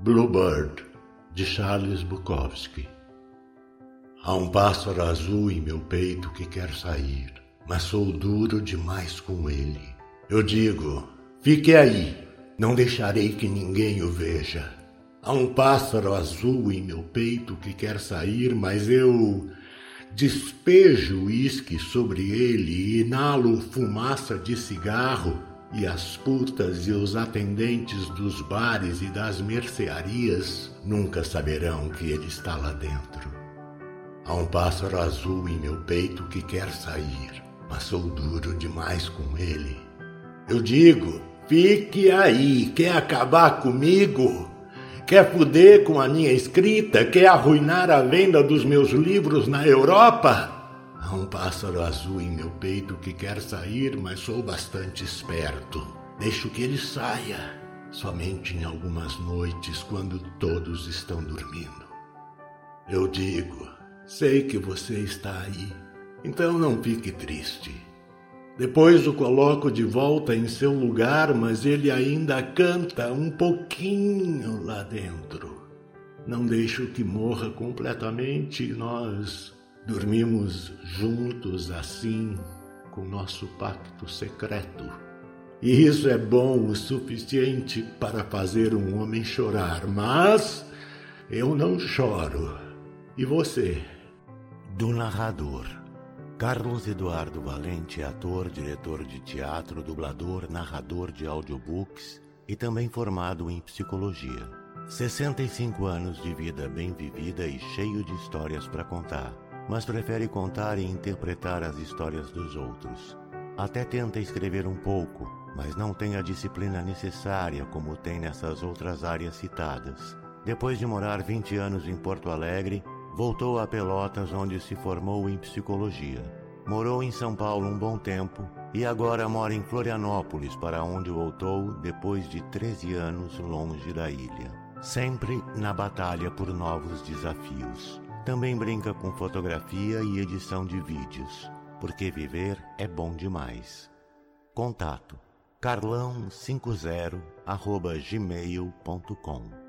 Bluebird, de Charles Bukowski. Há um pássaro azul em meu peito que quer sair, mas sou duro demais com ele. Eu digo: fique aí, não deixarei que ninguém o veja. Há um pássaro azul em meu peito que quer sair, mas eu despejo uísque sobre ele e inalo fumaça de cigarro e as putas e os atendentes dos bares e das mercearias nunca saberão que ele está lá dentro. Há um pássaro azul em meu peito que quer sair, mas sou duro demais com ele. Eu digo: fique aí, quer acabar comigo? Quer fuder com a minha escrita? Quer arruinar a venda dos meus livros na Europa? Há um pássaro azul em meu peito que quer sair, mas sou bastante esperto. Deixo que ele saia, somente em algumas noites, quando todos estão dormindo. Eu digo: sei que você está aí, então não fique triste. Depois o coloco de volta em seu lugar, mas ele ainda canta um pouquinho lá dentro. Não deixo que morra completamente nós Dormimos juntos assim, com nosso pacto secreto. E isso é bom o suficiente para fazer um homem chorar, mas eu não choro. E você? Do narrador. Carlos Eduardo Valente é ator, diretor de teatro, dublador, narrador de audiobooks e também formado em psicologia. 65 anos de vida bem vivida e cheio de histórias para contar mas prefere contar e interpretar as histórias dos outros. Até tenta escrever um pouco, mas não tem a disciplina necessária como tem nessas outras áreas citadas. Depois de morar 20 anos em Porto Alegre, voltou a Pelotas, onde se formou em psicologia. Morou em São Paulo um bom tempo e agora mora em Florianópolis, para onde voltou depois de 13 anos longe da ilha. Sempre na batalha por novos desafios. Também brinca com fotografia e edição de vídeos, porque viver é bom demais. Contato carlão50 gmail.com